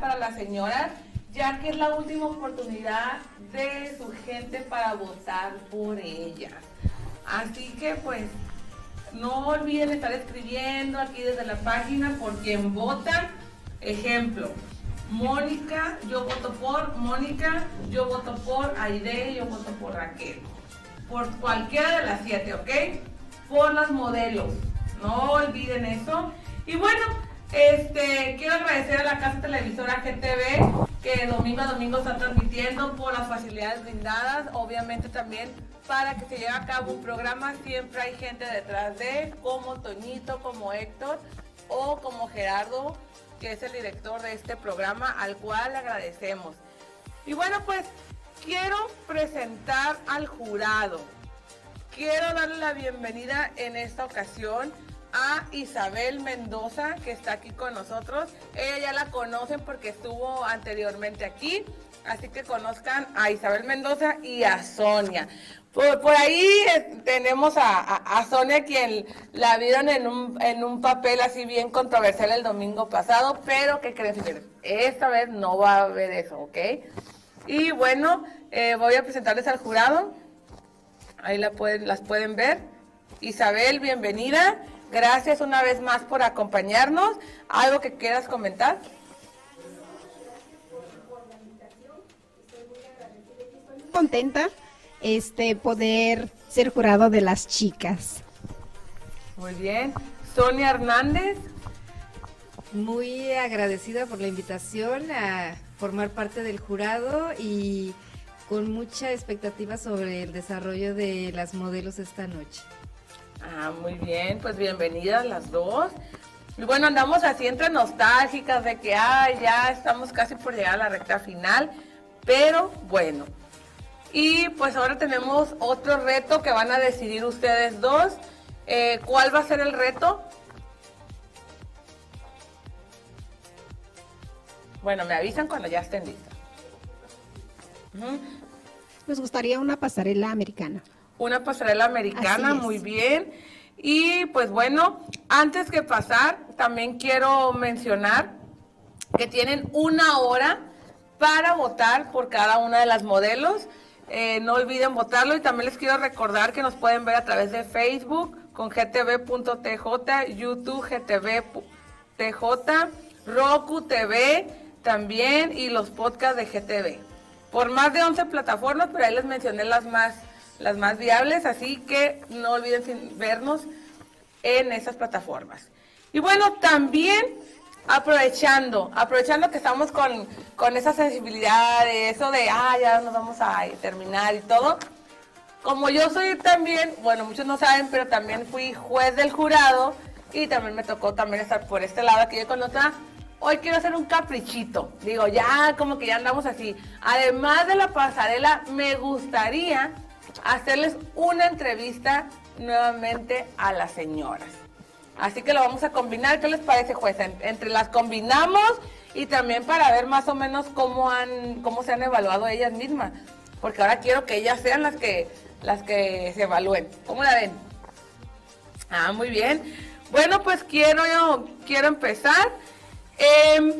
Para las señoras, ya que es la última oportunidad de su gente para votar por ellas. Así que pues no olviden estar escribiendo aquí desde la página por quien votan. Ejemplo, Mónica, yo voto por Mónica, yo voto por Aide, yo voto por Raquel. Por cualquiera de las siete, ¿ok? Por las modelos. No olviden eso. Y bueno, este, quiero agradecer a la casa televisora GTV que domingo a domingo está transmitiendo por las facilidades brindadas. Obviamente también para que se lleve a cabo un programa siempre hay gente detrás de, como Toñito, como Héctor o como Gerardo, que es el director de este programa, al cual le agradecemos. Y bueno, pues quiero presentar al jurado. Quiero darle la bienvenida en esta ocasión a Isabel Mendoza, que está aquí con nosotros. Ella ya la conocen porque estuvo anteriormente aquí, así que conozcan a Isabel Mendoza y a Sonia. Por, ahí eh, tenemos a, a- Sonia, quien la vieron en un, en un papel así bien controversial el domingo pasado, pero que creen, esta vez no va a haber eso, ¿ok? Y bueno, eh, voy a presentarles al jurado. Ahí la pueden, las pueden ver. Isabel, bienvenida. Gracias una vez más por acompañarnos. ¿Algo que quieras comentar? contenta este poder ser jurado de las chicas. Muy bien. Sonia Hernández. Muy agradecida por la invitación a formar parte del jurado y con mucha expectativa sobre el desarrollo de las modelos esta noche. Ah, muy bien, pues bienvenidas las dos. Y bueno, andamos así entre nostálgicas de que ay, ya estamos casi por llegar a la recta final, pero bueno. Y pues ahora tenemos otro reto que van a decidir ustedes dos. Eh, ¿Cuál va a ser el reto? Bueno, me avisan cuando ya estén listas. Nos gustaría una pasarela americana. Una pasarela americana, muy bien. Y pues bueno, antes que pasar, también quiero mencionar que tienen una hora para votar por cada una de las modelos. Eh, no olviden votarlo y también les quiero recordar que nos pueden ver a través de Facebook con gtv.tj, YouTube gtv.tj, Roku TV también y los podcasts de GTV. Por más de 11 plataformas, pero ahí les mencioné las más, las más viables, así que no olviden vernos en esas plataformas. Y bueno, también aprovechando, aprovechando que estamos con, con esa sensibilidad de eso de, ah, ya nos vamos a terminar y todo. Como yo soy también, bueno, muchos no saben, pero también fui juez del jurado y también me tocó también estar por este lado aquí con otra. Hoy quiero hacer un caprichito. Digo, ya como que ya andamos así. Además de la pasarela, me gustaría hacerles una entrevista nuevamente a las señoras. Así que lo vamos a combinar. ¿Qué les parece, juez? En- entre las combinamos y también para ver más o menos cómo han, cómo se han evaluado ellas mismas. Porque ahora quiero que ellas sean las que, las que se evalúen. ¿Cómo la ven? Ah, muy bien. Bueno, pues quiero, quiero empezar. Em,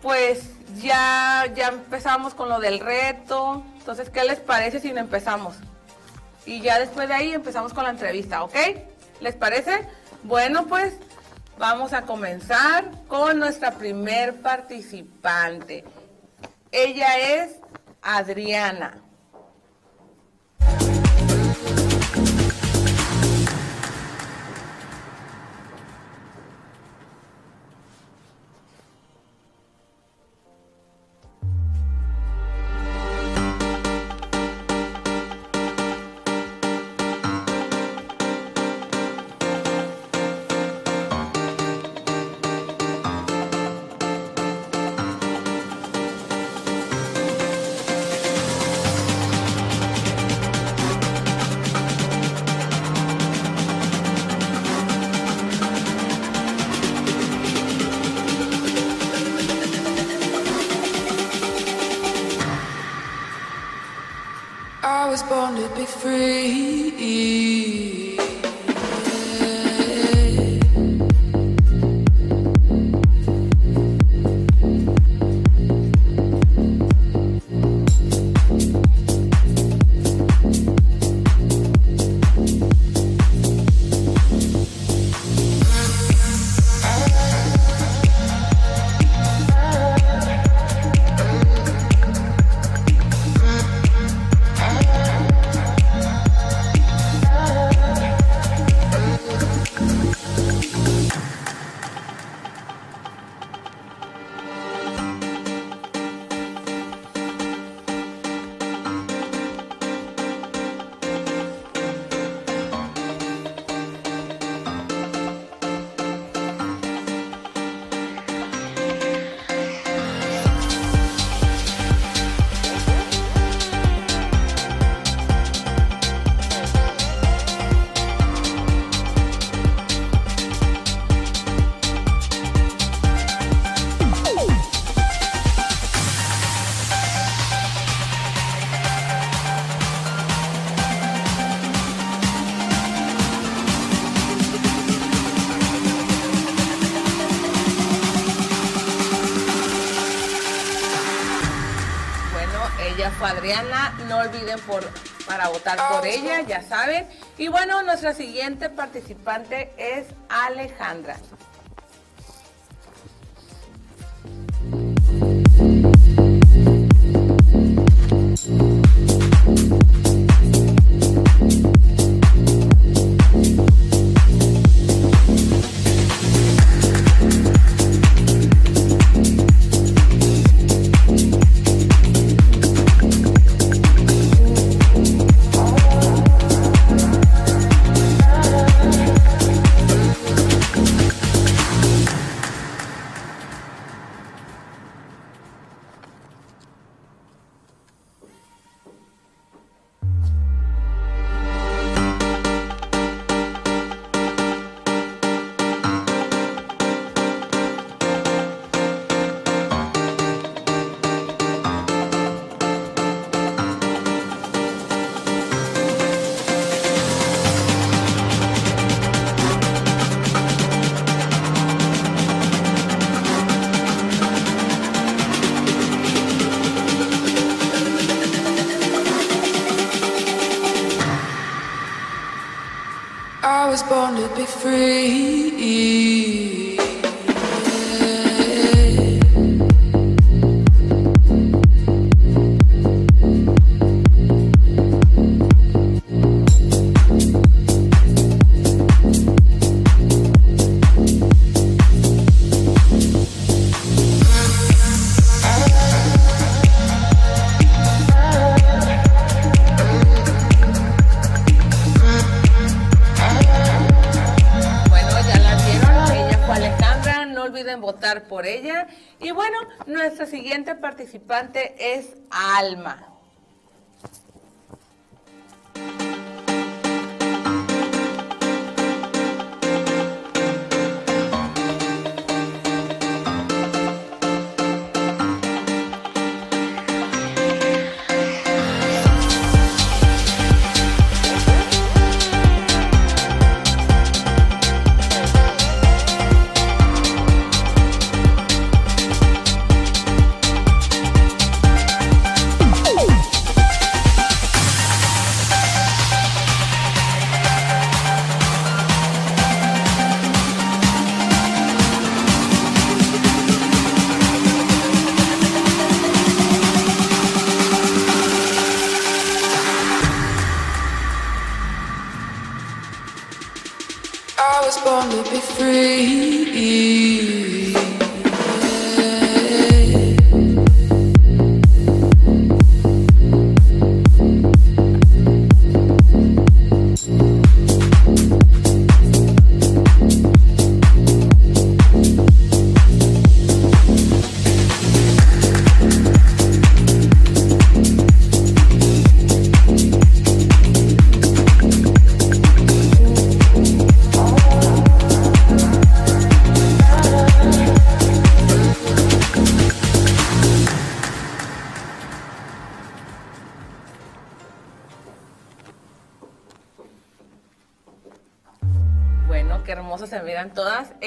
pues ya, ya empezamos con lo del reto. Entonces, ¿qué les parece si empezamos? Y ya después de ahí empezamos con la entrevista, ¿ok? ¿Les parece? Bueno, pues vamos a comenzar con nuestra primer participante. Ella es Adriana. Born to be free. Fue Adriana. No olviden por, para votar por ella, ya saben. Y bueno, nuestra siguiente participante es Alejandra. Por ella. Y bueno, nuestra siguiente participante es Alma.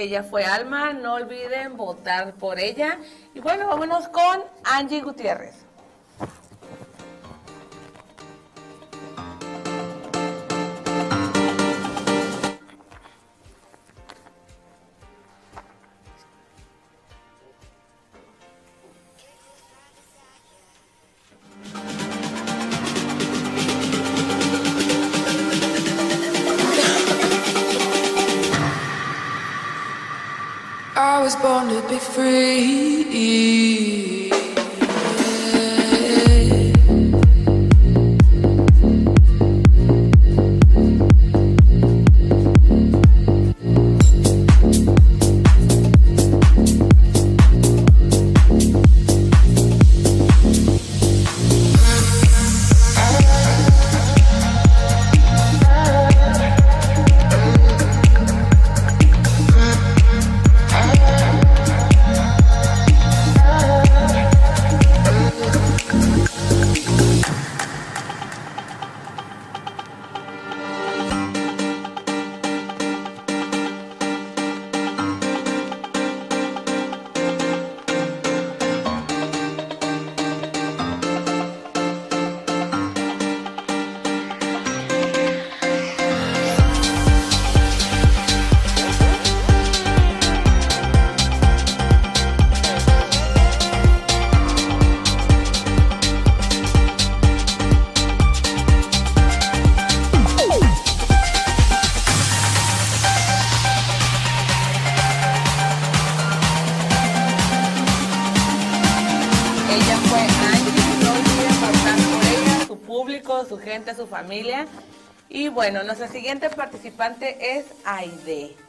Ella fue Alma, no olviden votar por ella. Y bueno, vámonos con Angie Gutiérrez. To be free. Y bueno, nuestra siguiente participante es Aide.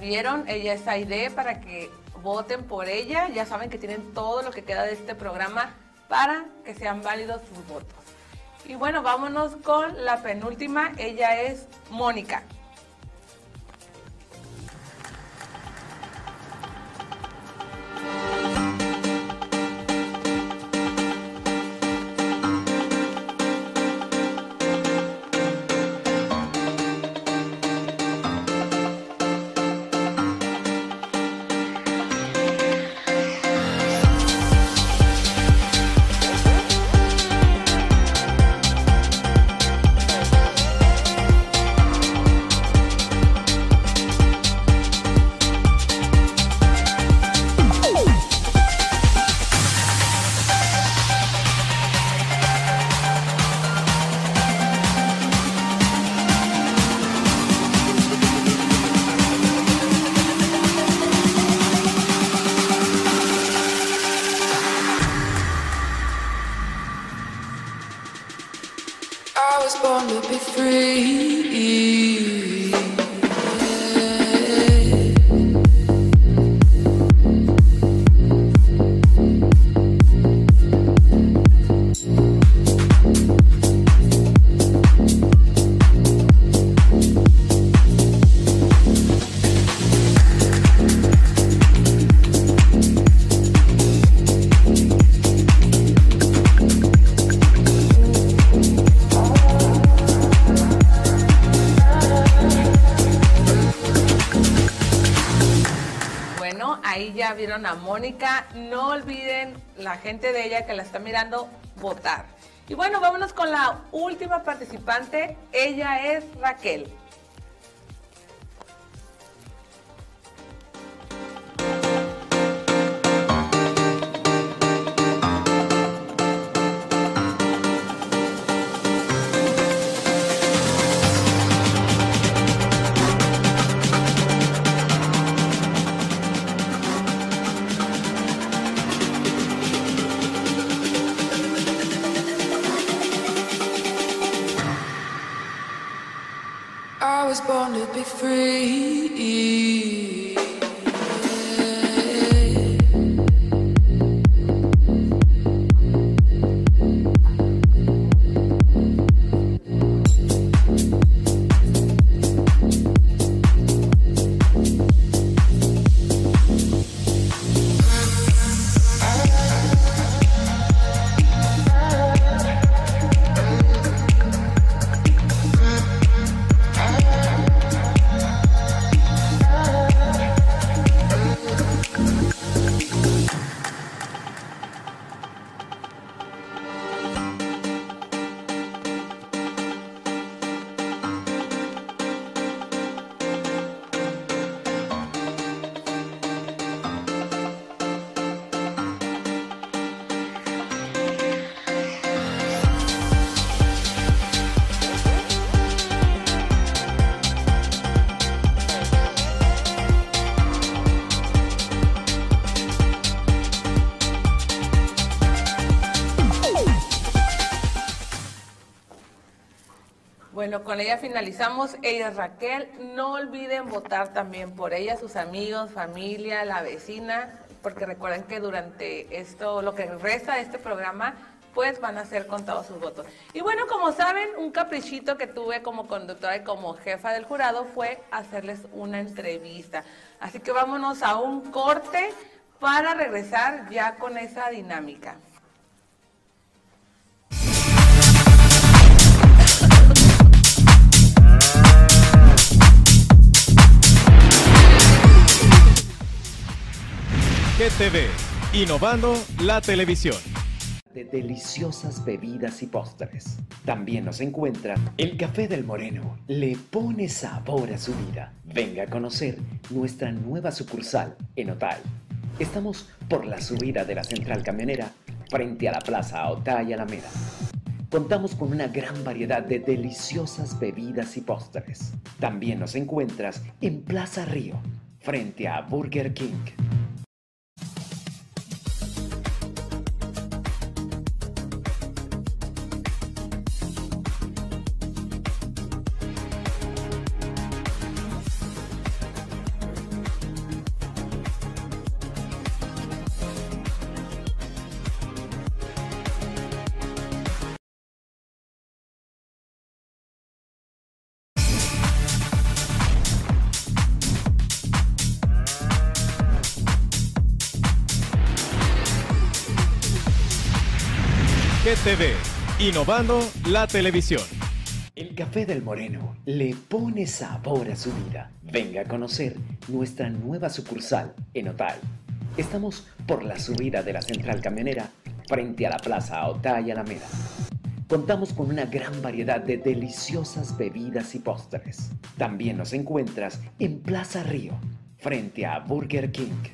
Vieron, ella es Aide para que voten por ella. Ya saben que tienen todo lo que queda de este programa para que sean válidos sus votos. Y bueno, vámonos con la penúltima, ella es Mónica. A Mónica. No olviden la gente de ella que la está mirando votar. Y bueno, vámonos con la última participante. Ella es Raquel. Was born to be free. Con ella finalizamos. Ella es Raquel. No olviden votar también por ella, sus amigos, familia, la vecina, porque recuerden que durante esto, lo que resta de este programa, pues van a ser contados sus votos. Y bueno, como saben, un caprichito que tuve como conductora y como jefa del jurado fue hacerles una entrevista. Así que vámonos a un corte para regresar ya con esa dinámica. GTV, innovando la televisión. de deliciosas bebidas y postres. También nos encuentra el Café del Moreno. Le pone sabor a su vida. Venga a conocer nuestra nueva sucursal en Otay. Estamos por la subida de la central camionera frente a la Plaza Otay Alameda. Contamos con una gran variedad de deliciosas bebidas y postres. También nos encuentras en Plaza Río, frente a Burger King. Innovando la televisión. El Café del Moreno le pone sabor a su vida. Venga a conocer nuestra nueva sucursal en Otay. Estamos por la subida de la central camionera frente a la Plaza Otay Alameda. Contamos con una gran variedad de deliciosas bebidas y postres. También nos encuentras en Plaza Río, frente a Burger King.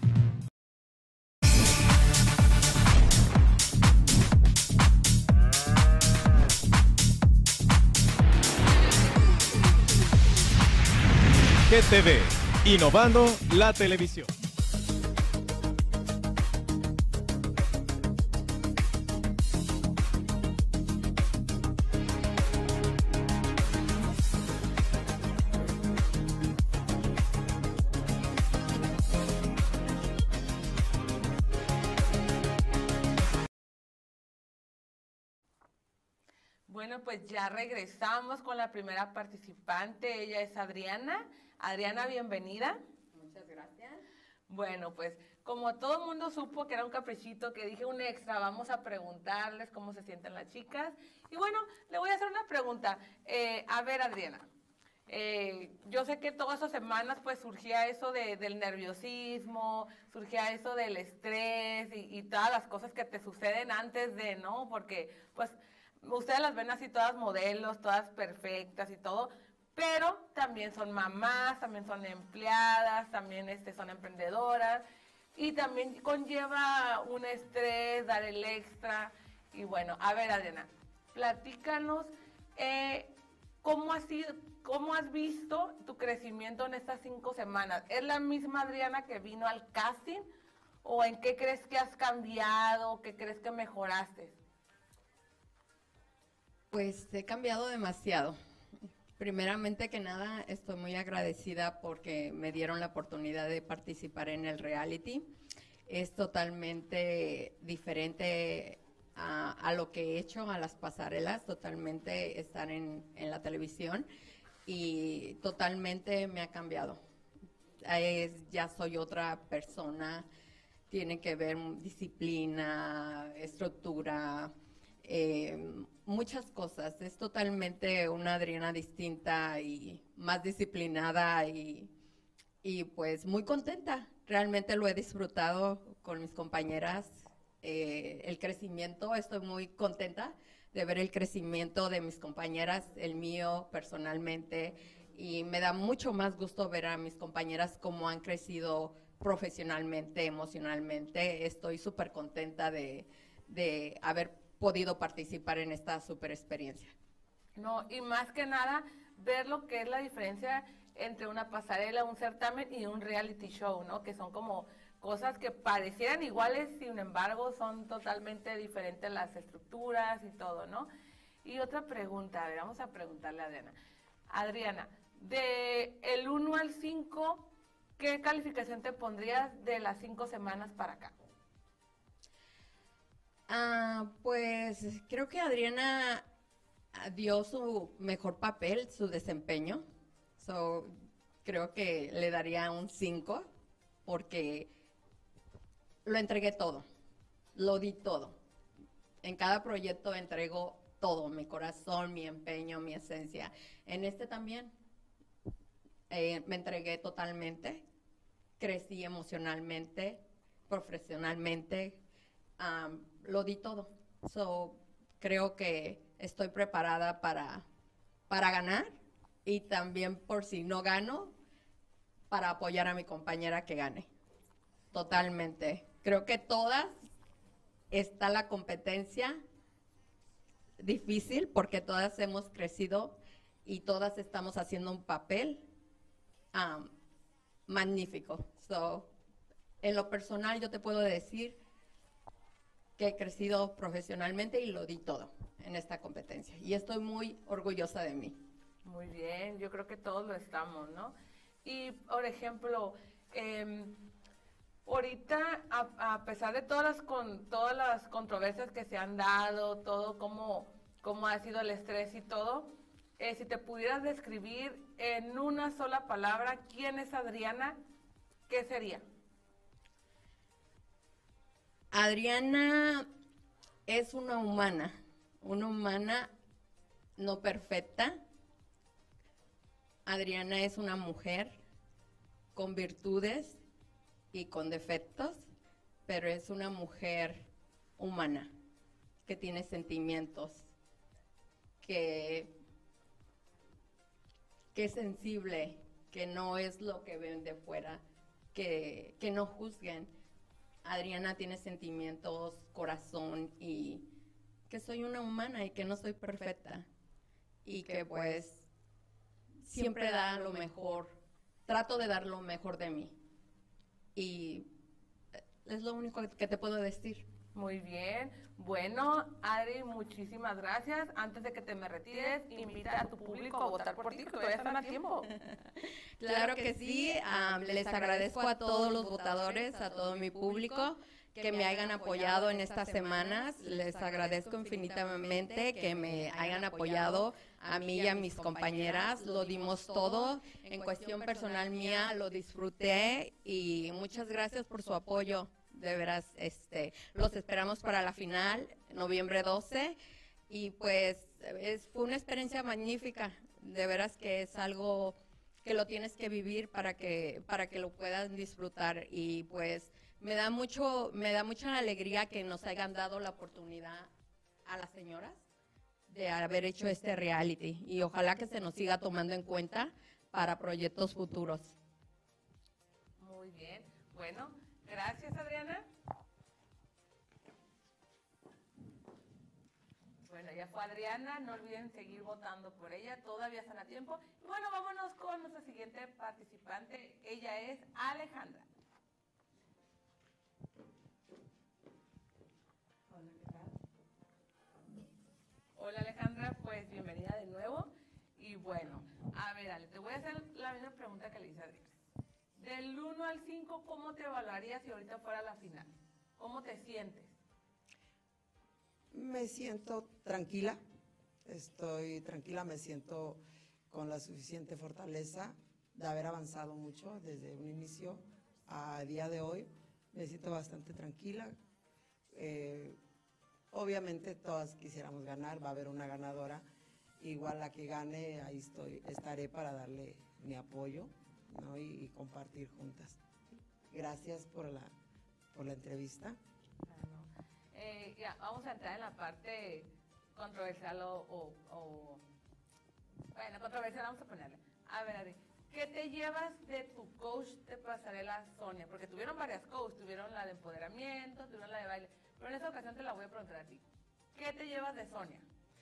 TV, innovando la televisión. Bueno, pues ya regresamos con la primera participante. Ella es Adriana. Adriana, bienvenida. Muchas gracias. Bueno, pues como todo el mundo supo que era un caprichito, que dije un extra, vamos a preguntarles cómo se sienten las chicas. Y bueno, le voy a hacer una pregunta. Eh, a ver, Adriana, eh, yo sé que todas esas semanas pues surgía eso de- del nerviosismo, surgía eso del estrés y, y todas las cosas que te suceden antes de, ¿no? Porque pues ustedes las ven así todas modelos, todas perfectas y todo, pero también son mamás, también son empleadas, también este, son emprendedoras y también conlleva un estrés, dar el extra. Y bueno, a ver Adriana, platícanos eh, cómo, has sido, cómo has visto tu crecimiento en estas cinco semanas. ¿Es la misma Adriana que vino al casting o en qué crees que has cambiado, qué crees que mejoraste? Pues he cambiado demasiado. Primeramente que nada, estoy muy agradecida porque me dieron la oportunidad de participar en el reality. Es totalmente diferente a, lo que he hecho, a las pasarelas, totalmente estar en, en la televisión y totalmente me ha cambiado. Es- ya soy otra persona, tiene que ver disciplina, estructura, eh, muchas cosas. Es totalmente una Adriana distinta y más disciplinada y, y pues muy contenta. Realmente lo he disfrutado con mis compañeras. eh, el crecimiento, estoy muy contenta de ver el crecimiento de mis compañeras, el mío personalmente, y me da mucho más gusto ver a mis compañeras cómo han crecido profesionalmente, emocionalmente. Estoy súper contenta de, de haber podido participar en esta super experiencia. No, y más que nada, ver lo que es la diferencia entre una pasarela, un certamen y un reality show, ¿no? Que son como cosas que parecieran iguales, sin embargo, son totalmente diferentes las estructuras y todo, ¿no? Y otra pregunta, a ver, vamos a preguntarle a Adriana. Adriana, de el 1 al 5, ¿qué calificación te pondrías de las cinco semanas para acá? Ah, pues creo que Adriana ah, dio su mejor papel, su desempeño. So, creo que le daría un 5 porque lo entregué todo, lo di todo. En cada proyecto entrego todo, mi corazón, mi empeño, mi esencia. En este también eh, me entregué totalmente, crecí emocionalmente, profesionalmente, am, lo di todo. So, creo que estoy preparada para, para ganar y también por si no gano, para apoyar a mi compañera que gane. Totalmente. Creo que todas está la competencia difícil porque todas hemos crecido y todas estamos haciendo un papel am, magnífico. So, en lo personal yo te puedo decir que he crecido profesionalmente y lo di todo en esta competencia y estoy muy orgullosa de mí. Muy bien, yo creo que todos lo estamos, ¿no? Y, por ejemplo, em, ahorita, a, a pesar de todas las, con, todas las controversias que se han dado, todo cómo, cómo ha sido el estrés y todo, eh, si te pudieras describir en una sola palabra quién es Adriana, ¿qué sería? Adriana es una humana, una humana no perfecta. Adriana es una mujer con virtudes y con defectos, pero es una mujer humana que tiene sentimientos, que, que es sensible, que no es lo que ven de fuera, que, que no juzguen. Adriana tiene sentimientos, corazón y que soy una humana y que no soy perfecta. Y que pues siempre da lo mejor, trato de dar lo mejor de mí. Y eh, es lo único que te puedo decir. Muy bien. Bueno, Adri, muchísimas gracias. Antes de que te me retires, invita a tu público a votar por ti, que todavía están a tiempo. Claro que sí, am, les agradezco a todos los votadores, a todo mi público, que me hayan apoyado en estas semanas. Les agradezco infinitamente que me hayan apoyado a mí y a mis compañeras. Lo dimos todo. En cuestión personal mía, lo disfruté y muchas gracias por su apoyo. De veras, este, los esperamos para la final, noviembre 12. Y pues es, fue una experiencia magnífica. De veras que es algo que lo tienes que vivir para que para que lo puedan disfrutar y pues me da mucho me da mucha alegría que nos hayan dado la oportunidad a las señoras de haber hecho este reality y ojalá que se nos siga tomando en cuenta para proyectos futuros. Muy bien. Bueno, gracias Adriana. Bueno, ya fue Adriana, no olviden seguir votando por ella, todavía están a tiempo. Bueno, vámonos con nuestra siguiente participante, ella es Alejandra. Hola, ¿qué tal? Hola Alejandra, pues bienvenida de nuevo. Y bueno, a ver, te voy a hacer la misma pregunta que le hice a Adriana. Del 1 al 5, ¿cómo te evaluarías si ahorita fuera la final? ¿Cómo te sientes? Me siento tranquila, estoy tranquila, me siento con la suficiente fortaleza de haber avanzado mucho desde un inicio a día de hoy. Me siento bastante tranquila. Eh, obviamente todas quisiéramos ganar, va a haber una ganadora. Igual la que gane, ahí estoy, estaré para darle mi apoyo ¿no? y, y compartir juntas. Gracias por la, por la entrevista. Eh, ya, vamos a entrar en la parte controversial o, o- o- Bueno, controversial vamos a ponerle. A ver, Adri, ¿qué te llevas de tu coach de pasarela Sonia? Porque tuvieron varias coaches, tuvieron la de empoderamiento, tuvieron la de baile, pero en esta ocasión te la voy a preguntar a ti. ¿Qué te llevas de Sonia,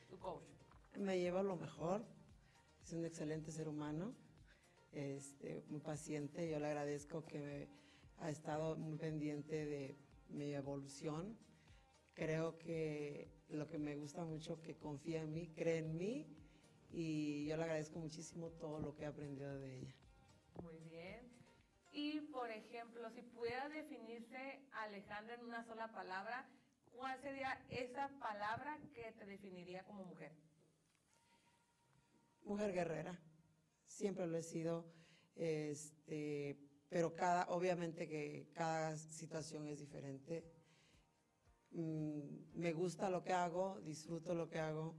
tu coach? Me lleva lo mejor, es un excelente ser humano, este, muy paciente, yo le agradezco que me- ha estado muy pendiente de mi evolución. Creo que lo que me gusta mucho que confía en mí, cree en mí y yo le agradezco muchísimo todo lo que he aprendido de ella. Muy bien. Y, por ejemplo, si pudiera definirse Alejandra en una sola palabra, ¿cuál sería esa palabra que te definiría como mujer? Mujer guerrera, siempre lo he sido, este, pero cada, obviamente que cada situación es diferente. Mm, me gusta lo que hago, disfruto lo que hago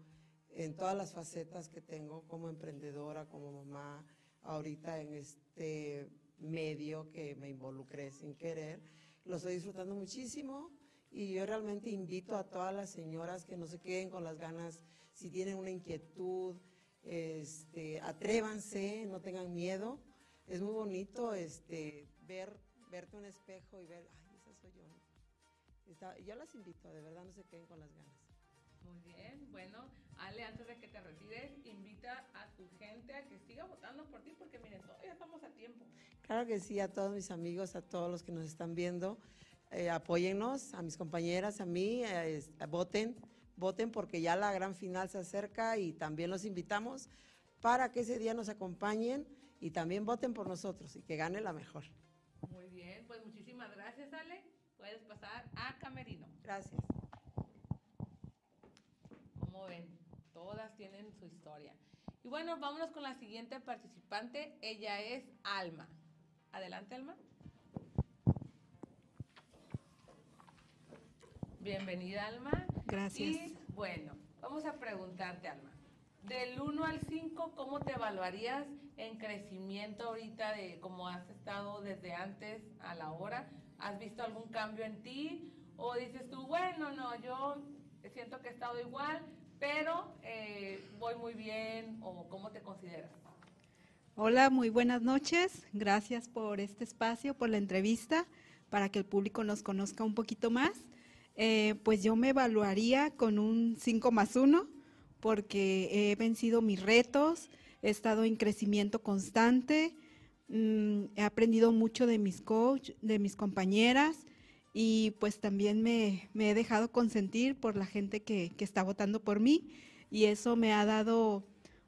en todas las facetas que tengo como emprendedora, como mamá, ahorita en este medio que me involucré sin querer. Lo estoy disfrutando muchísimo y yo realmente invito a todas las señoras que no se queden con las ganas, si tienen una inquietud, este, atrévanse, no tengan miedo. Es muy bonito este, ver, verte un espejo y ver, ay, esa soy yo. Está- yo las invito, de verdad no se queden con las ganas. Muy bien, bueno, Ale, antes de que te retires, invita a tu gente a que siga votando por ti, porque miren, todavía estamos a tiempo. Claro que sí, a todos mis amigos, a todos los que nos están viendo, eh, apóyennos, a mis compañeras, a mí, eh, voten, voten porque ya la gran final se acerca y también los invitamos para que ese día nos acompañen y también voten por nosotros y que gane la mejor. Muy bien, pues muchísimas gracias, Ale. Puedes pasar a Camerino. Gracias. Como ven, todas tienen su historia. Y bueno, vámonos con la siguiente participante. Ella es Alma. Adelante, Alma. Bienvenida, Alma. Gracias. Y bueno, vamos a preguntarte, Alma. Del 1 al 5, ¿cómo te evaluarías en crecimiento ahorita de cómo has estado desde antes a la hora? ¿Has visto algún cambio en ti? ¿O dices tú, bueno, no, yo siento que he estado igual, pero eh, voy muy bien? ¿O cómo te consideras? Hola, muy buenas noches. Gracias por este espacio, por la entrevista, para que el público nos conozca un poquito más. Eh, pues yo me evaluaría con un 5 más 1, porque he vencido mis retos, he estado en crecimiento constante, mm, he aprendido mucho de mis coach, de mis compañeras, y pues también me, me he dejado consentir por la gente que, que está votando por mí, y eso me ha dado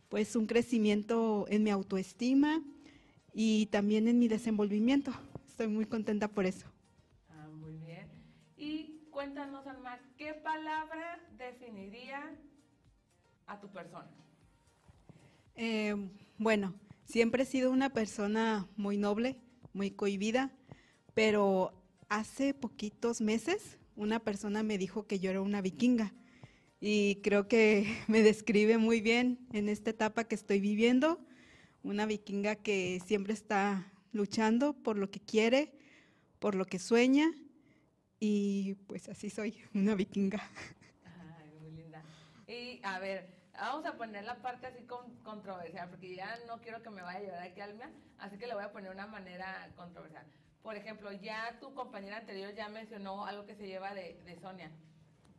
pues un crecimiento en mi autoestima y también en mi desenvolvimiento. Estoy muy contenta por eso. Cuéntanos, Alma, ¿qué palabra definiría a tu persona? Eh, bueno, siempre he sido una persona muy noble, muy cohibida, pero hace poquitos meses una persona me dijo que yo era una vikinga y creo que me describe muy bien en esta etapa que estoy viviendo, una vikinga que siempre está luchando por lo que quiere, por lo que sueña y pues así soy, una vikinga. Ay, muy linda. Y a ver, vamos a poner la parte así con, controversial, porque ya no quiero que me vaya a llorar aquí Alma, así que le voy a poner una manera controversial. Por ejemplo, ya tu compañera anterior ya mencionó algo que se lleva de, de Sonia.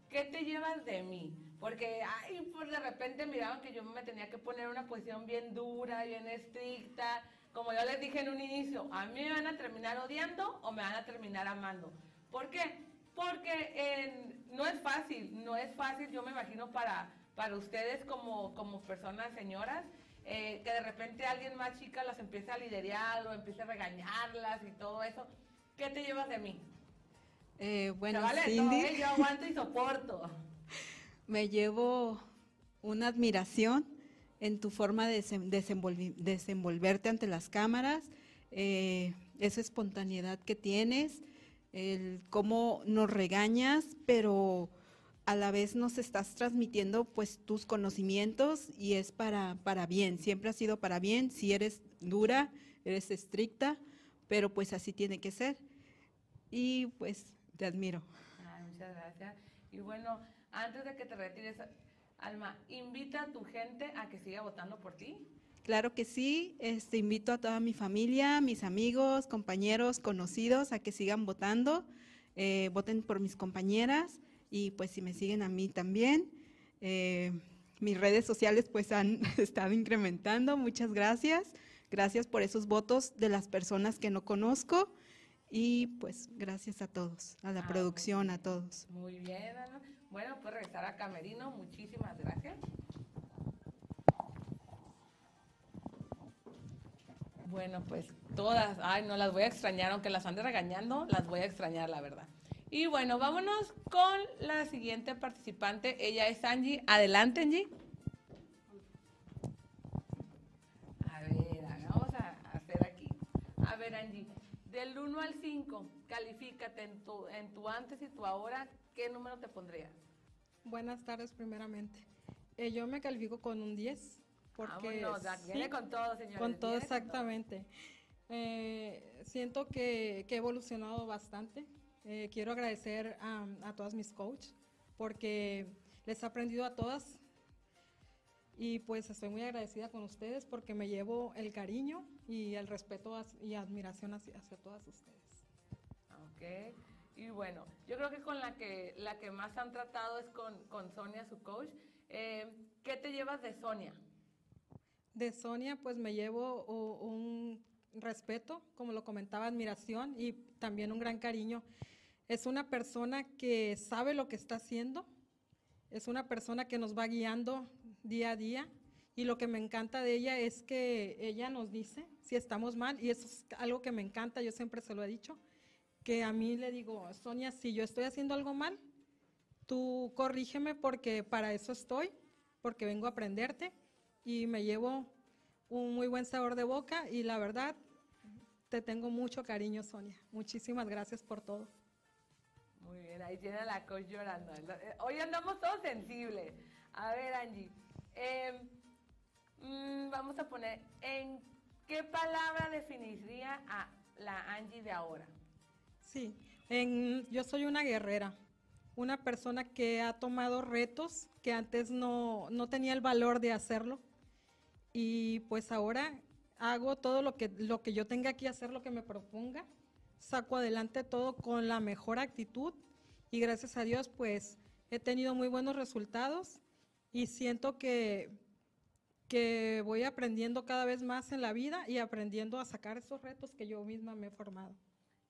¿Qué te llevas de mí? Porque, ay, pues de repente miraban que yo me tenía que poner una posición bien dura, bien estricta. Como yo les dije en un inicio, a mí me van a terminar odiando o me van a terminar amando. ¿Por qué? Porque eh, no es fácil, no es fácil, yo me imagino, para, para ustedes como, como personas señoras, eh, que de repente alguien más chica las empiece a liderar o empiece a regañarlas y todo eso. ¿Qué te llevas de mí? Eh, bueno, todo, Cindy, ¿eh? yo aguanto y soporto. me llevo una admiración en tu forma de desenvolverte ante las cámaras, esa espontaneidad que tienes, el cómo nos regañas, pero a la vez nos estás transmitiendo pues tus conocimientos y es para, para bien, siempre ha sido para bien, si eres dura, eres estricta, pero pues así tiene que ser. Y pues te admiro. Muchas gracias. Y bueno, antes de que te retires, Alma, invita a tu gente a que siga votando por ti. Claro que sí, este, invito a toda mi familia, mis amigos, compañeros, conocidos a que sigan votando, eh, voten por mis compañeras y pues si me siguen a mí también. Eh, mis redes sociales pues han estado incrementando, muchas gracias. Gracias por esos votos de las personas que no conozco y pues gracias a todos, a la Ah, producción, a todos. Muy bien, Alma. Bueno, pues regresar a Camerino. Muchísimas gracias. Bueno, pues todas, ay, no las voy a extrañar, aunque las ande regañando, las voy a extrañar, la verdad. Y bueno, vámonos con la siguiente participante. Ella es Angie. Adelante, Angie. A ver, vamos a hacer aquí. A ver, Angie, del 1 al 5, califícate en tu, en tu antes y tu ahora, ¿qué número te pondrías? Buenas tardes, primeramente. Eh, yo me califico con un 10. Porque Vámonos, ya, viene con todo, señores, Con todo, viene con todo. exactamente. Eh, siento que, que he evolucionado bastante. Eh, quiero agradecer a, a todas mis coaches porque les he aprendido a todas y pues estoy muy agradecida con ustedes porque me llevo el cariño y el respeto y admiración hacia, hacia todas ustedes. Ok. Y bueno, yo creo que con la que, la que más han tratado es con, con Sonia, su coach. Eh, ¿Qué te llevas de Sonia? De Sonia, pues me llevo un respeto, como lo comentaba, admiración y también un gran cariño. Es una persona que sabe lo que está haciendo, es una persona que nos va guiando día a día y lo que me encanta de ella es que ella nos dice si estamos mal y eso es algo que me encanta, yo siempre se lo he dicho, que a mí le digo, Sonia, si yo estoy haciendo algo mal, tú corrígeme porque para eso estoy, porque vengo a aprenderte y me llevo un muy buen sabor de boca y la verdad te tengo mucho cariño, Sonia. Muchísimas gracias por todo. Muy bien, ahí tiene a la coach llorando. Hoy andamos todos sensibles. A ver, Angie, eh, mm, vamos a poner, ¿en qué palabra definiría a la Angie de ahora? Sí, en- yo soy una guerrera, una persona que ha tomado retos que antes no, no tenía el valor de hacerlo y pues ahora hago todo lo que, lo que yo tenga que hacer, lo que me proponga, saco adelante todo con la mejor actitud y gracias a Dios pues he tenido muy buenos resultados y siento que, que voy aprendiendo cada vez más en la vida y aprendiendo a sacar esos retos que yo misma me he formado.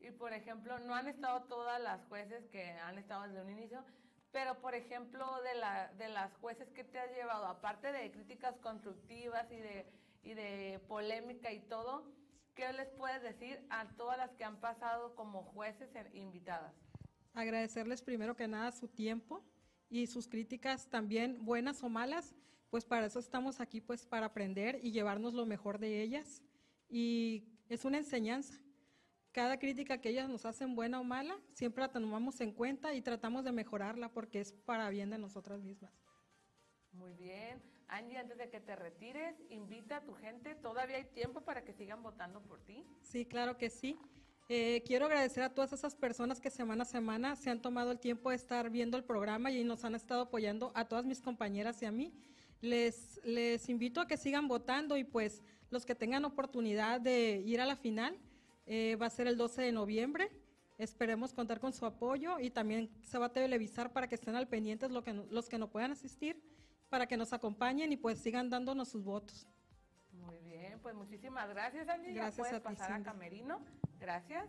Y por ejemplo, no han estado todas las jueces que han estado desde un inicio, pero por ejemplo, de, la, de las jueces que te has llevado, aparte de críticas constructivas y de, y de polémica y todo, ¿qué les puedes decir a todas las que han pasado como jueces e invitadas? agradecerles primero que nada su tiempo y sus críticas también buenas o malas, pues para eso estamos aquí, pues para aprender y llevarnos lo mejor de ellas. Y es una enseñanza. Cada crítica que ellas nos hacen, buena o mala, siempre la tomamos en cuenta y tratamos de mejorarla porque es para bien de nosotras mismas. Muy bien. Angie, antes de que te retires, invita a tu gente. Todavía hay tiempo para que sigan votando por ti. Sí, claro que sí. Eh, quiero agradecer a todas esas personas que semana a semana se han tomado el tiempo de estar viendo el programa y nos han estado apoyando a todas mis compañeras y a mí. Les, les invito a que sigan votando y pues los que tengan oportunidad de ir a la final, eh, va a ser el 12 de noviembre. Esperemos contar con su apoyo y también se va a televisar para que estén al pendientes lo que los que no puedan asistir, para que nos acompañen y pues sigan dándonos sus votos. Muy bien, pues muchísimas gracias, Angie. Ya Gracias puedes a ti, pasar a Cindy. Camerino. Gracias.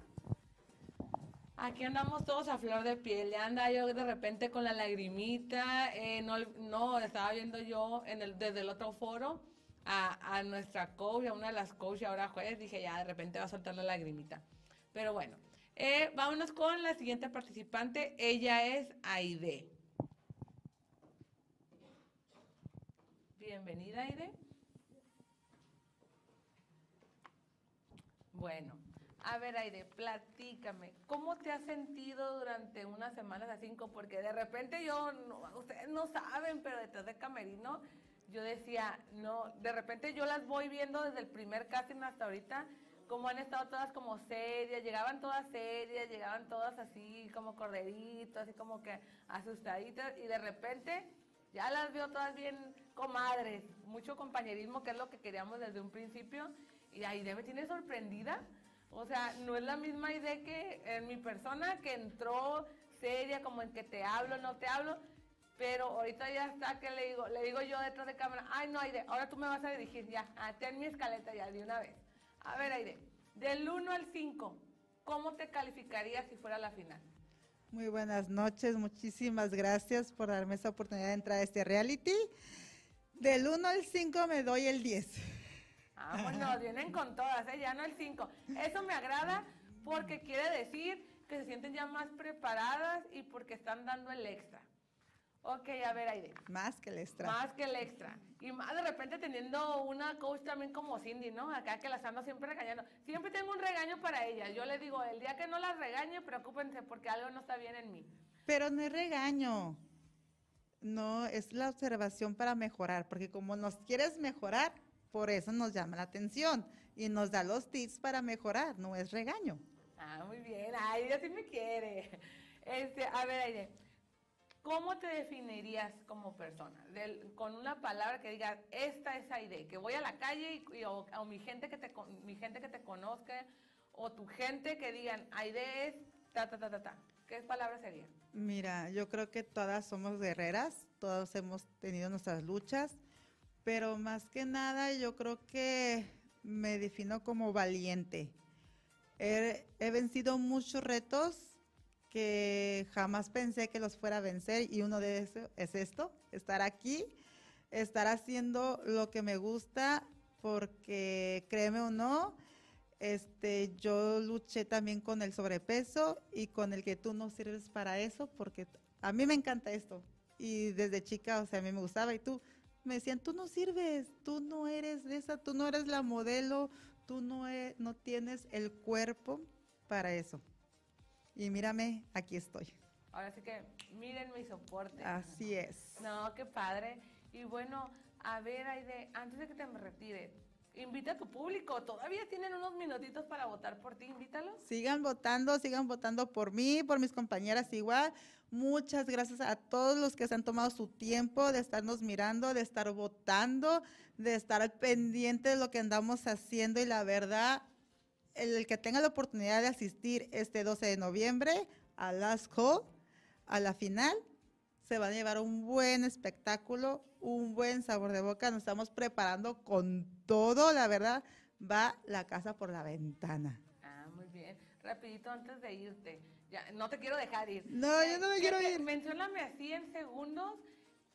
Aquí andamos todos a flor de piel. Ya anda yo de repente con la lagrimita. eh, no, no, estaba viendo yo en el, desde el otro foro a, a nuestra coach, a una de las coaches ahora jueves. Dije, ya de repente va a soltar la lagrimita. Pero bueno, eh, vámonos con la siguiente participante. Ella es Aide. Bienvenida, Aide. Bueno, a ver, Aide, platícame, ¿cómo te has sentido durante unas semanas a cinco? Porque de repente yo, no- ustedes no saben, pero detrás de Camerino, yo decía, no, de repente yo las voy viendo desde el primer casting hasta ahorita, como han estado todas como serias, llegaban todas serias, llegaban todas así como corderitos, así como que asustaditas, y de repente ya las veo todas bien comadres, mucho compañerismo, que es lo que queríamos desde un principio, y Aide me tiene sorprendida. O sea, no es la misma idea que en mi persona que entró seria, como en que te hablo, no te hablo, pero ahorita ya está que le digo, le digo yo detrás de cámara, ay no Aide, ahora tú me vas a dirigir ya, ah, ten mi escaleta ya de una vez. A ver Aide, del 1 al 5, ¿cómo te calificarías si fuera la final? Muy buenas noches, muchísimas gracias por darme esa oportunidad de entrar a este reality. Del 1 al 5 me doy el 10. Ah, bueno, vienen con todas, ¿eh? ya no el 5. Eso me agrada porque quiere decir que se sienten ya más preparadas y porque están dando el extra. Ok, a ver, Aide. Más que el extra. Más que el extra. Y más de repente teniendo una coach también como Cindy, ¿no? Acá que las ando siempre regañando. Siempre tengo un regaño para ellas. Yo les digo, el día que no las regañe, preocúpense porque algo no está bien en mí. Pero no es regaño. No, es la observación para mejorar, porque como nos quieres mejorar, por eso nos llama la atención y nos da los tips para mejorar, no es regaño. Ah, muy bien. Ay, ella sí me quiere. Este, a ver, Aide, ¿cómo te definirías como persona? Con una palabra que digas, esta es Aide, que voy a la calle y, y- o, o mi gente que te mi gente que te conozca o tu gente que digan, Aide es ta ta ta ta ta. ¿Qué palabra sería? Mira, yo creo que todas somos guerreras, todos hemos tenido nuestras luchas, pero más que nada yo creo que me defino como valiente. He, he vencido muchos retos que jamás pensé que los fuera a vencer y uno de esos es esto, estar aquí, estar haciendo lo que me gusta porque créeme o no, este, yo luché también con el sobrepeso y con el que tú no sirves para eso, porque a mí me encanta esto. Y desde chica, o sea, a mí me gustaba y tú me decían, tú no sirves, tú no eres de esa, tú no eres la modelo, tú no, e- no tienes el cuerpo para eso. Y mírame, aquí estoy. Ahora sí que miren mi soporte. Así es. No, qué padre. Y bueno, a ver, Aide, antes de que te me retires, invita a tu público. Todavía tienen unos minutitos para votar por ti. Invítalos. Sigan votando, sigan votando por mí, por mis compañeras igual. Muchas gracias a todos los que se han tomado su tiempo de estarnos mirando, de estar votando, de estar al pendiente de lo que andamos haciendo y la verdad, el, que tenga la oportunidad de asistir este 12 de noviembre a Last Call, a la final, se va a llevar un buen espectáculo, un buen sabor de boca. Nos estamos preparando con todo, la verdad, va la casa por la ventana. Ah, muy bien. Rapidito antes de irte. Ya, no te quiero dejar ir. No, yo no me ¿Qué quiero te- ir. Mencióname así en segundos.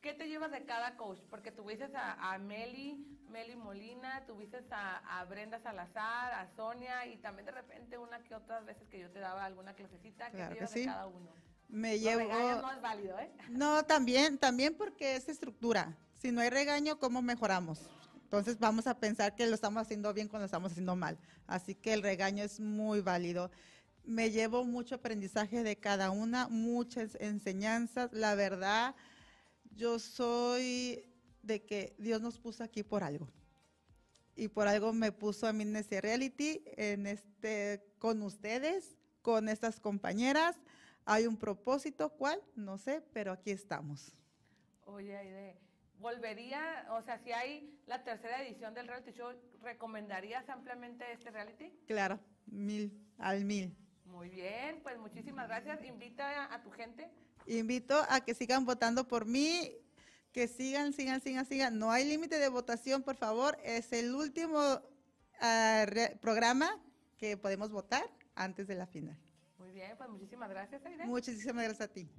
¿Qué te llevas de cada coach? Porque tuviste a, a Meli, Meli Molina, tuviste a, a Brenda Salazar, a Sonia y también de repente una que otras veces que yo te daba alguna clasecita. ¿Qué Claro te que llevas sí. de cada uno? Me llevo... regaños no es válido, ¿eh? No, también, también porque es estructura. Si no hay regaño, ¿cómo mejoramos? Entonces vamos a pensar que lo estamos haciendo bien cuando lo estamos haciendo mal. Así que el regaño es muy válido. Me llevo mucho aprendizaje de cada una, muchas enseñanzas. La verdad, yo soy de que Dios nos puso aquí por algo. Y por algo me puso a mí en ese reality, en este, con ustedes, con estas compañeras. Hay un propósito, ¿cuál? No sé, pero aquí estamos. Oye, Aide, ¿volvería, o sea, si hay la tercera edición del reality show, ¿recomendarías ampliamente este reality? Claro, mil, al mil. Muy bien, pues muchísimas gracias. Invita a, a tu gente. Invito a que sigan votando por mí, que sigan, sigan, sigan, sigan. No hay límite de votación, por favor. Es el último re- programa que podemos votar antes de la final. Muy bien, pues muchísimas gracias, Aide. Muchísimas gracias a ti.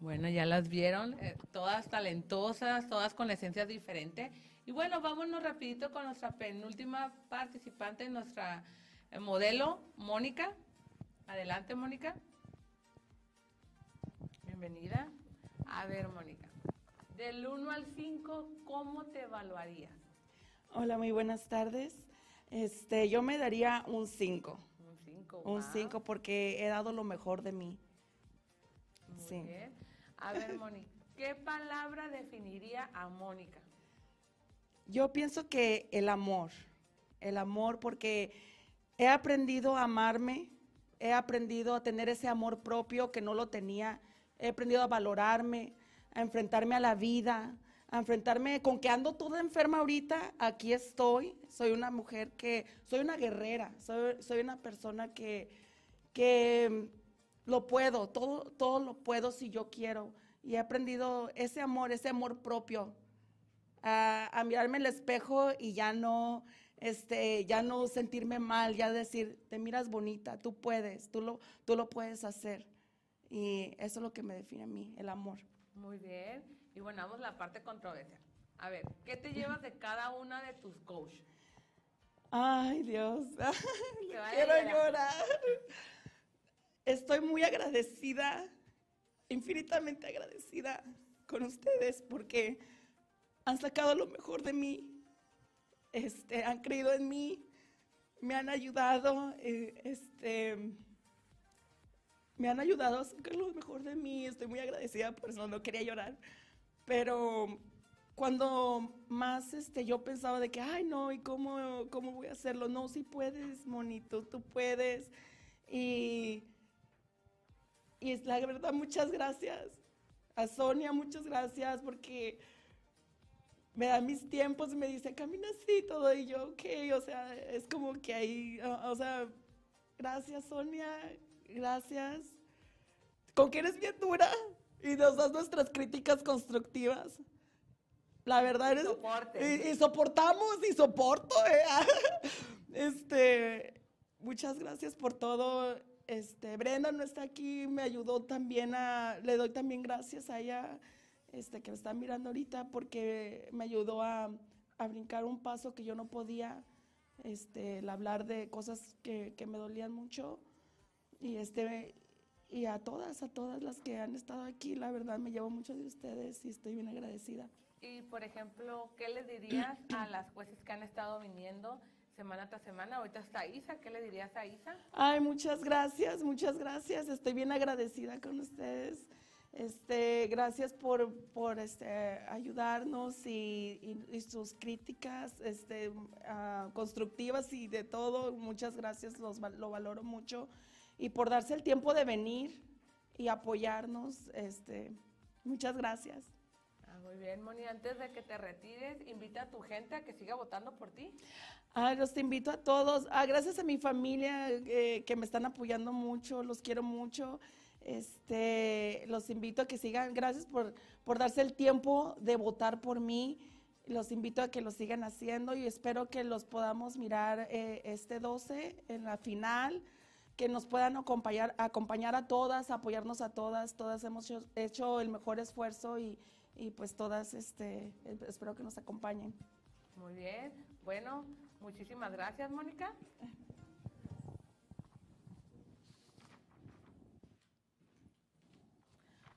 Bueno, ya las vieron, eh, todas talentosas, todas con esencias diferentes. Y bueno, vámonos rapidito con nuestra penúltima participante, nuestra eh, modelo, Mónica. Adelante, Mónica. Bienvenida. A ver, Mónica, del 1 al 5, ¿cómo te evaluarías? Hola, muy buenas tardes. Este, yo me daría un 5. Un 5. Un 5 porque he dado lo mejor de mí. Muy Sí. bien. A ver, Mónica, ¿qué palabra definiría a Mónica? Yo pienso que el amor, el amor porque he aprendido a amarme, he aprendido a tener ese amor propio que no lo tenía, he aprendido a valorarme, a enfrentarme a la vida, a enfrentarme con que ando toda enferma ahorita, aquí estoy, soy una mujer que, soy una guerrera, soy, una persona que, que mm, lo puedo, todo, todo lo puedo si yo quiero. Y he aprendido ese amor, ese amor propio, a, a mirarme al espejo y ya no, este, ya no sentirme mal, ya decir, te miras bonita, tú puedes, tú lo, tú lo puedes hacer. Y eso es lo que me define a mí, el amor. Muy bien. Y bueno, vamos a la parte controversial. A ver, ¿qué te llevas de cada una de tus coaches? Ay, Dios, quiero llorar. Estoy muy agradecida, infinitamente agradecida con ustedes porque han sacado lo mejor de mí, este, han creído en mí, me han ayudado, eh, este, me han ayudado a sacar lo mejor de mí, estoy muy agradecida por eso, no quería llorar, pero cuando más este, yo pensaba de que, ay no, ¿y cómo, cómo voy a hacerlo? No, sí puedes, monito, tú puedes. Y, y es la verdad, muchas gracias. A Sonia, muchas gracias porque me da mis tiempos y me dice, camina así, todo, y yo, ok, o sea, es como que ahí, o, o sea, gracias Sonia, gracias. Con que eres bien dura y nos das nuestras críticas constructivas. La verdad eres... Y, y soportamos y soporto. eh. Este, muchas gracias por todo. Este, Brenda no está aquí, me ayudó también a, le doy también gracias a ella, este, que me está mirando ahorita, porque me ayudó a, a brincar un paso que yo no podía, este, el hablar de cosas que, que me dolían mucho. Y este, y a todas, a todas las que han estado aquí, la verdad me llevo mucho de ustedes y estoy bien agradecida. Y, por ejemplo, ¿qué le dirías a las jueces que han estado viniendo semana tras semana? Ahorita está Isa, ¿qué le dirías a Isa? Ay, muchas gracias, muchas gracias. Estoy bien agradecida con ustedes. Este, gracias por, por este, ayudarnos y, y- y sus críticas este, ah, constructivas y de todo. Muchas gracias, los, lo valoro mucho. Y por darse el tiempo de venir y apoyarnos. Este, muchas gracias. Ah, muy bien, Moni. Antes de que te retires, invita a tu gente a que siga votando por ti. Ah, los invito a todos. Ah, gracias a mi familia eh, que me están apoyando mucho, los quiero mucho. Este, los invito a que sigan, gracias por, por darse el tiempo de votar por mí. Los invito a que lo sigan haciendo y espero que los podamos mirar eh, este 12 en la final, que nos puedan acompañar, acompañar a todas, apoyarnos a todas. Todas hemos hecho, hecho el mejor esfuerzo y, y pues todas este, eh, espero que nos acompañen. Muy bien. Bueno, muchísimas gracias, Mónica.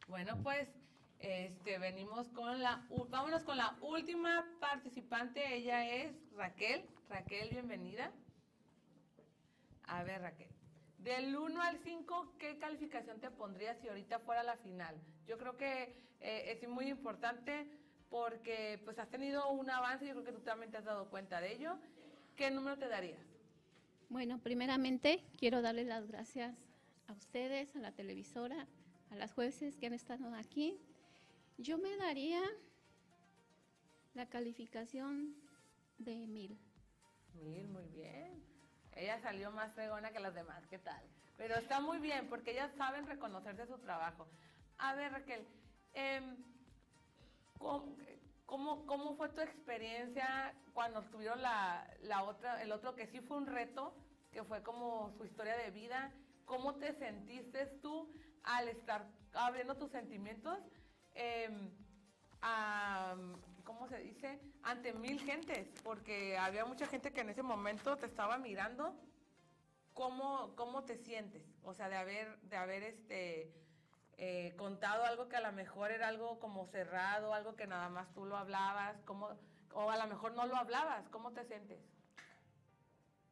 Bueno, pues este, venimos con la, vámonos con la última participante. Ella es Raquel. Raquel, bienvenida. A ver, Raquel. Del 1 al 5, ¿qué calificación te pondrías si ahorita fuera la final? Yo creo que eh, es muy importante porque pues has tenido un avance, yo creo que tú también te has dado cuenta de ello. ¿Qué número te darías? Bueno, primeramente quiero darle las gracias a ustedes, a la televisora, a las jueces que han estado aquí. Yo me daría la calificación de mil. Mil, muy bien. Ella salió más fregona que las demás, ¿qué tal? Pero está muy bien porque ellas saben reconocerse su trabajo. A ver, Raquel, em, ¿cómo, cómo, cómo fue tu experiencia cuando tuvieron la, la otra, el otro que sí fue un reto, que fue como su historia de vida? ¿Cómo te sentiste tú al estar abriendo tus sentimientos? a, ¿cómo se dice? Ante mil gentes, porque había mucha gente que en ese momento te estaba mirando. ¿Cómo, cómo te sientes? O sea, de haber, de haber este, eh, contado algo que a lo mejor era algo como cerrado, algo que nada más tú lo hablabas, ¿cómo, o a lo mejor no lo hablabas, ¿cómo te sientes?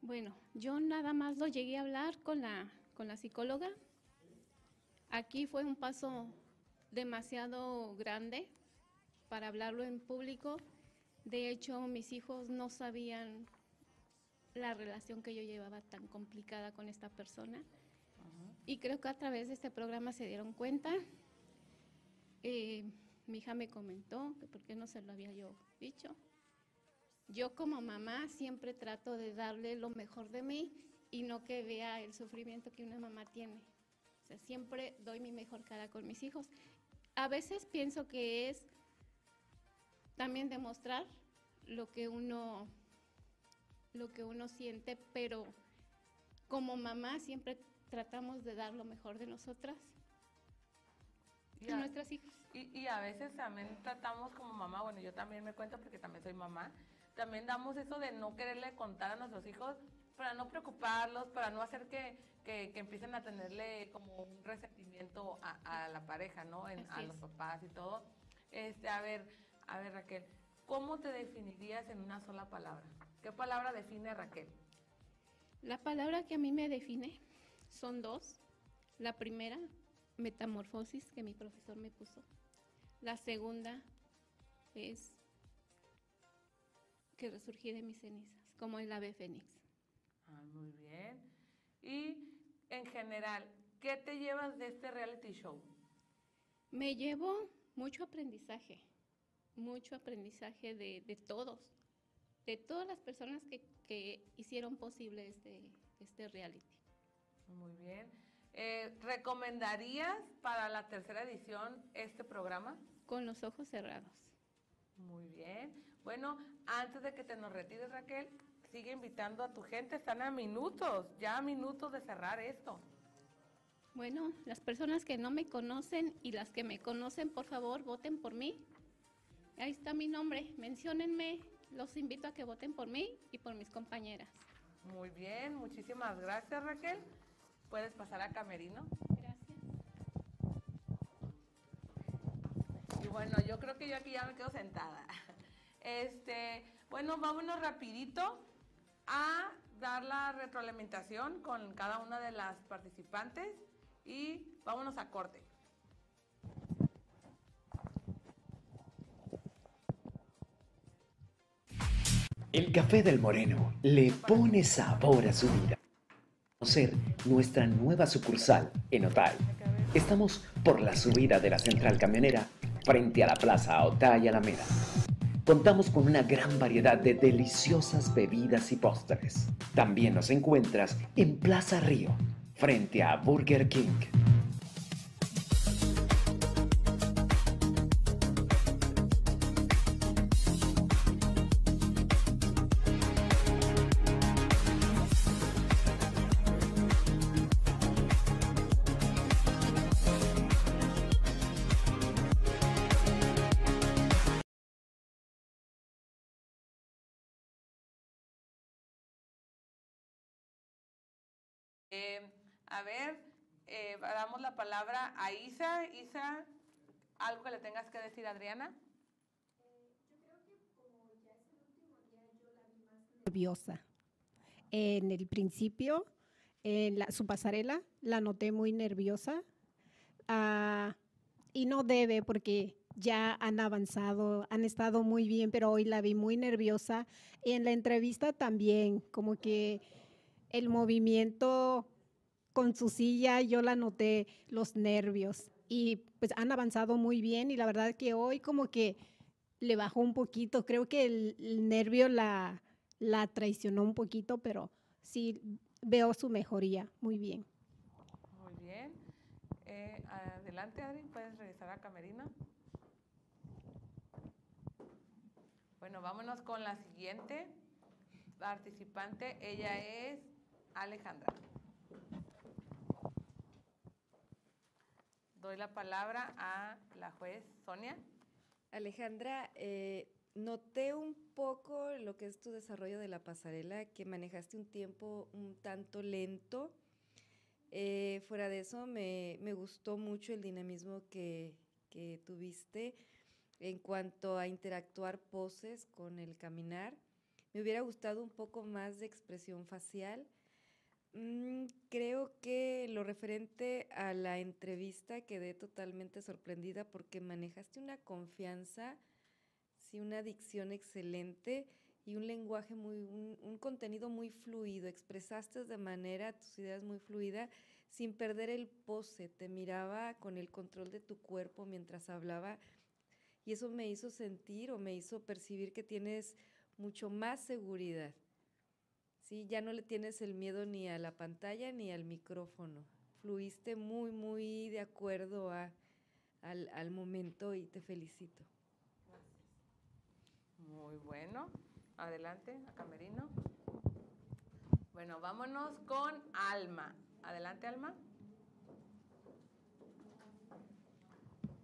Bueno, yo nada más lo llegué a hablar con la, con la psicóloga. Aquí fue un paso demasiado grande para hablarlo en público. De hecho, mis hijos no sabían la relación que yo llevaba tan complicada con esta persona. Y creo que a través de este programa se dieron cuenta. Eh, mi hija me comentó que por qué no se lo había yo dicho. Yo como mamá siempre trato de darle lo mejor de mí y no que vea el sufrimiento que una mamá tiene. Sea, siempre doy mi mejor cara con mis hijos. A veces pienso que es también demostrar lo que uno lo que uno siente, pero como mamá siempre tratamos de dar lo mejor de nosotras Y a a- nuestras hijas. Y, y a veces también tratamos como mamá, bueno, yo también me cuento porque también soy mamá, también damos eso de no quererle contar a nuestros hijos para no preocuparlos, para no hacer que, que, que empiecen a tenerle como un resentimiento a, a la pareja, ¿no? En- a los papás y todo. Este, a ver, a ver Raquel, ¿cómo te definirías en una sola palabra? ¿Qué palabra define a Raquel? La palabra que a mí me define son dos. La primera, metamorfosis, que mi profesor me puso. La segunda es que resurgí de mis cenizas, como el ave fénix. Ah, muy bien. Y en general, ¿qué te llevas de este reality show? Me llevo mucho aprendizaje, mucho aprendizaje de, de todos, de todas las personas que, que hicieron posible este, este reality. Muy bien. Eh, ¿Recomendarías para la tercera edición este programa? Con los ojos cerrados. Muy bien. Bueno, antes de que te nos retires, Raquel, sigue invitando a tu gente. Están a minutos, ya a minutos de cerrar esto. Bueno, las personas que no me conocen y las que me conocen, por favor, voten por mí. Ahí está mi nombre, menciónenme. Los invito a que voten por mí y por mis compañeras. Muy bien, muchísimas gracias, Raquel. Puedes pasar a Camerino. Gracias. Y bueno, yo creo que yo aquí ya me quedo sentada. Este, bueno, vámonos rapidito a dar la retroalimentación con cada una de las participantes y vámonos a corte. El café del Moreno le pone sabor a su vida. Conocer nuestra nueva sucursal en Otay. Estamos por la subida de la central camionera frente a la plaza Otay Alameda. Contamos con una gran variedad de deliciosas bebidas y postres. También nos encuentras en Plaza Río, frente a Burger King. La palabra a Isa. Isa, algo que le tengas que decir a Adriana. nerviosa. En el principio, en su pasarela, la noté muy nerviosa. Ah, y no debe porque ya han avanzado, han estado muy bien, pero hoy la vi muy nerviosa. Y en la entrevista también, como que el movimiento con su silla, yo la noté los nervios. Y pues han avanzado muy bien y la verdad que hoy como que le bajó un poquito. Creo que el, nervio la, la traicionó un poquito, pero sí veo su mejoría muy bien. Muy bien. Eh, adelante, Adri, puedes regresar a Camerino. Bueno, vámonos con la siguiente participante. Ella es Alejandra. Doy la palabra a la juez Sonia. Alejandra, eh, noté un poco lo que es tu desarrollo de la pasarela, que manejaste un tiempo un tanto lento. Eh, fuera de eso, me, gustó mucho el dinamismo que tuviste en cuanto a interactuar poses con el caminar. Me hubiera gustado un poco más de expresión facial. Mm, creo que lo referente a la entrevista quedé totalmente sorprendida porque manejaste una confianza, sí, una dicción excelente y un lenguaje muy, un, un contenido muy fluido. Expresaste de manera tus ideas muy fluida sin perder el pose. Te miraba con el control de tu cuerpo mientras hablaba y eso me hizo sentir o me hizo percibir que tienes mucho más seguridad. Sí, ya no le tienes el miedo ni a la pantalla ni al micrófono. Fluiste muy, muy de acuerdo a, al, al momento y te felicito. Muy bueno. Adelante, a Camerino. Bueno, vámonos con Alma. Adelante, Alma.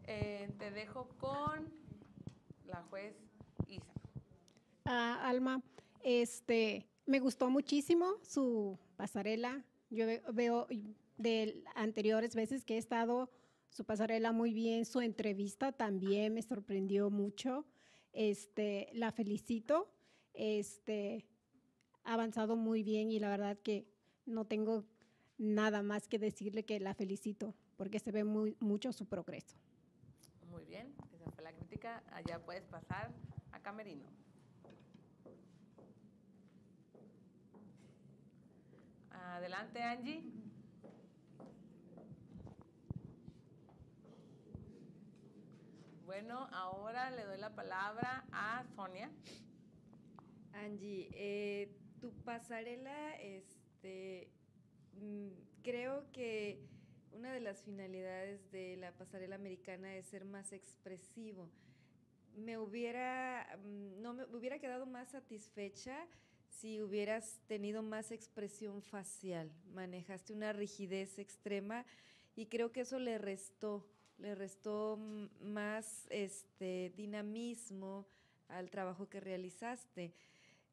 Eh, te dejo con la juez Isa. Ah, Alma, este, me gustó muchísimo su pasarela. Yo ve- veo de anteriores veces que he estado su pasarela muy bien, su entrevista también me sorprendió mucho. Este, la felicito. Este, ha avanzado muy bien y la verdad que no tengo nada más que decirle que la felicito porque se ve muy mucho su progreso. Muy bien, esa fue la crítica. Allá puedes pasar a Camerino. Adelante, Angie. Bueno, ahora le doy la palabra a Sonia. Angie, eh, tu pasarela, este, mm, creo que una de las finalidades de la pasarela americana es ser más expresivo. Me hubiera, mm, no me, me hubiera quedado más satisfecha si hubieras tenido más expresión facial. Manejaste una rigidez extrema y creo que eso le restó, le restó más este dinamismo al trabajo que realizaste.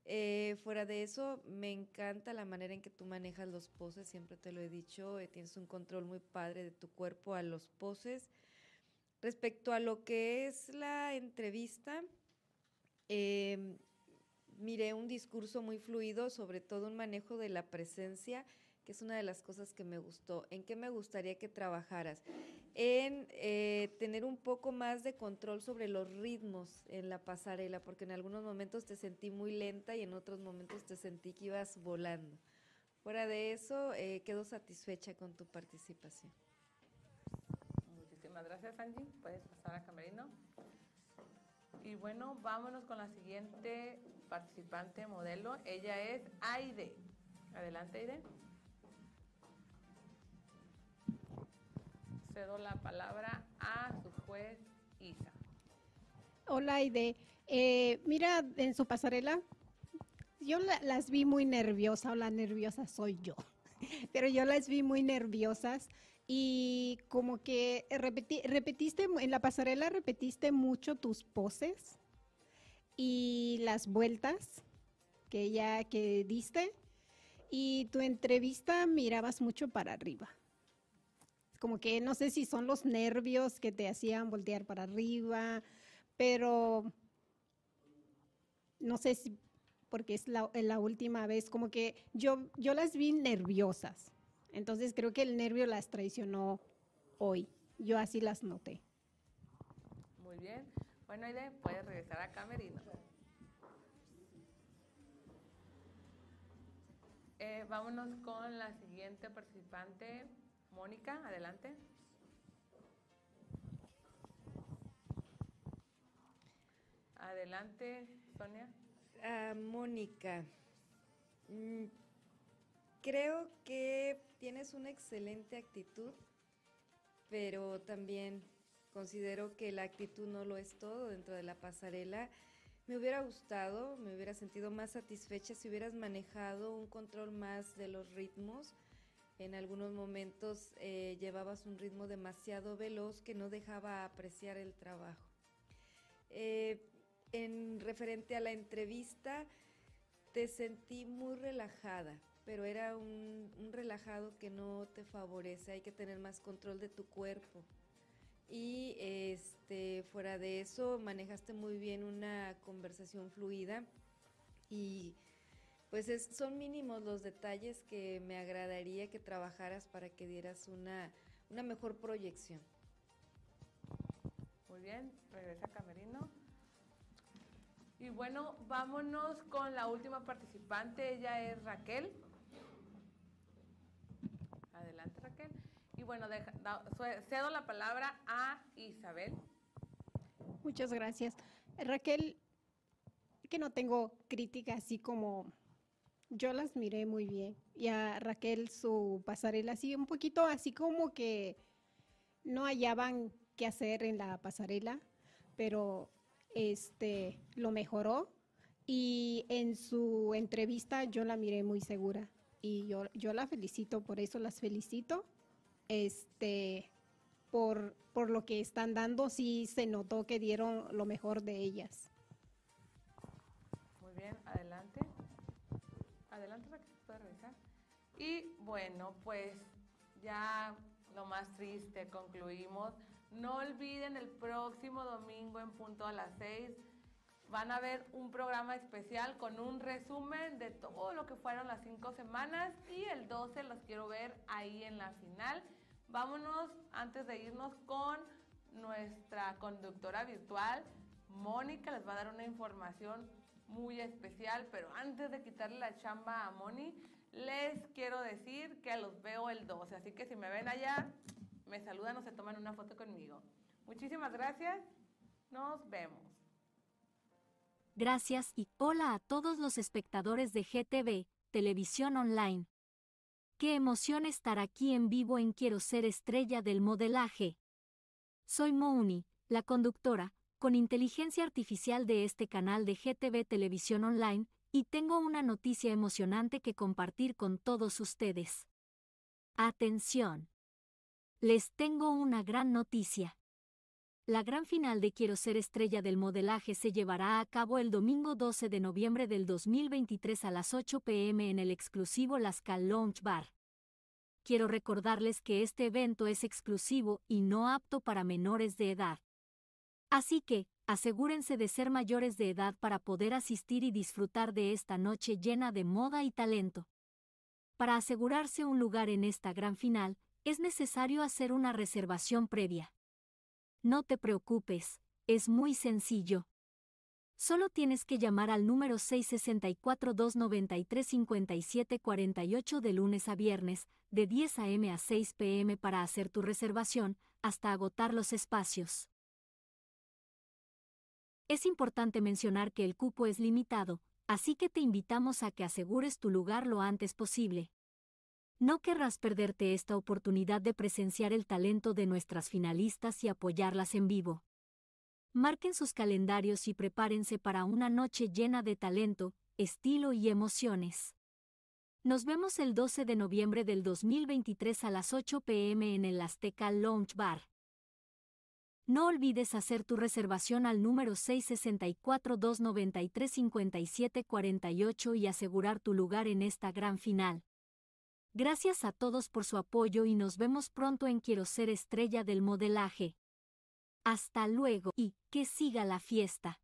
Eh, fuera de eso, me encanta la manera en que tú manejas los poses, siempre te lo he dicho, eh, tienes un control muy padre de tu cuerpo a los poses. Respecto a lo que es la entrevista, eh, miré un discurso muy fluido, sobre todo un manejo de la presencia, que es una de las cosas que me gustó. ¿En qué me gustaría que trabajaras? En eh, tener un poco más de control sobre los ritmos en la pasarela, porque en algunos momentos te sentí muy lenta y en otros momentos te sentí que ibas volando. Fuera de eso, eh, quedo satisfecha con tu participación. Muchísimas gracias, Angie. Puedes pasar a Camerino. Y bueno, vámonos con la siguiente participante modelo. Ella es Aide. Adelante, Aide. Cedo la palabra a su juez Isa. Hola, Aide. Eh, mira, en su pasarela, yo la- las vi muy nerviosas, o la nerviosa soy yo, pero yo las vi muy nerviosas y como que repeti- repetiste, en la pasarela repetiste mucho tus poses y las vueltas que ya que diste y tu entrevista mirabas mucho para arriba. Como que no sé si son los nervios que te hacían voltear para arriba, pero no sé si porque es la, la última vez, como que yo, yo las vi nerviosas. Entonces creo que el nervio las traicionó hoy. Yo así las noté. Muy bien. Bueno, Aide, puedes regresar a Camerino. Eh, vámonos con la siguiente participante, Mónica, adelante. Adelante, Sonia. Ah, Mónica, mm, creo que tienes una excelente actitud, pero también considero que la actitud no lo es todo dentro de la pasarela. Me hubiera gustado, me hubiera sentido más satisfecha si hubieras manejado un control más de los ritmos. En algunos momentos eh, llevabas un ritmo demasiado veloz que no dejaba apreciar el trabajo. Eh, en referente a la entrevista, te sentí muy relajada, pero era un, relajado que no te favorece. Hay que tener más control de tu cuerpo. Y este, fuera de eso, manejaste muy bien una conversación fluida y pues es- son mínimos los detalles que me agradaría que trabajaras para que dieras una, una mejor proyección. Muy bien, regresa Camerino. Y bueno, vámonos con la última participante, ella es Raquel. Adelante, Raquel. Y bueno, deja- cedo la palabra a Isabel. Muchas gracias. Raquel, que no tengo crítica así como yo las miré muy bien. Y a Raquel su pasarela así un poquito así como que no hallaban qué hacer en la pasarela, pero este lo mejoró y en su entrevista yo la miré muy segura y yo, yo la felicito, por eso las felicito. Este por, por lo que están dando, sí se notó que dieron lo mejor de ellas. Muy bien, adelante. Adelante, Raquel, puedes revisar. Y bueno, pues ya lo más triste, concluimos. No olviden el próximo domingo en punto a las 6 van a ver un programa especial con un resumen de todo lo que fueron las cinco semanas y el 12 los quiero ver ahí en la final. Vámonos antes de irnos con nuestra conductora virtual, Mónica, les va a dar una información muy especial, pero antes de quitarle la chamba a Moni, les quiero decir que los veo el 12, así que si me ven allá, me saludan o se toman una foto conmigo. Muchísimas gracias, nos vemos. Gracias y hola a todos los espectadores de GTV, Televisión Online. Qué emoción estar aquí en vivo en Quiero ser estrella del modelaje. Soy Mouni, la conductora, con inteligencia artificial de este canal de GTV Televisión Online, y tengo una noticia emocionante que compartir con todos ustedes. Atención. Les tengo una gran noticia. La gran final de Quiero ser estrella del modelaje se llevará a cabo el domingo 12 de noviembre del 2023 a las 8 pm en el exclusivo Lascal Lounge Bar. Quiero recordarles que este evento es exclusivo y no apto para menores de edad. Así que, asegúrense de ser mayores de edad para poder asistir y disfrutar de esta noche llena de moda y talento. Para asegurarse un lugar en esta gran final, es necesario hacer una reservación previa. No te preocupes, es muy sencillo. Solo tienes que llamar al número 664-293-5748 de lunes a viernes, de 10 a.m. a 6 p.m. para hacer tu reservación, hasta agotar los espacios. Es importante mencionar que el cupo es limitado, así que te invitamos a que asegures tu lugar lo antes posible. No querrás perderte esta oportunidad de presenciar el talento de nuestras finalistas y apoyarlas en vivo. Marquen sus calendarios y prepárense para una noche llena de talento, estilo y emociones. Nos vemos el 12 de noviembre del 2023 a las 8 pm en el Azteca Lounge Bar. No olvides hacer tu reservación al número 664-293-5748 y asegurar tu lugar en esta gran final. Gracias a todos por su apoyo y nos vemos pronto en Quiero ser estrella del modelaje. Hasta luego y que siga la fiesta.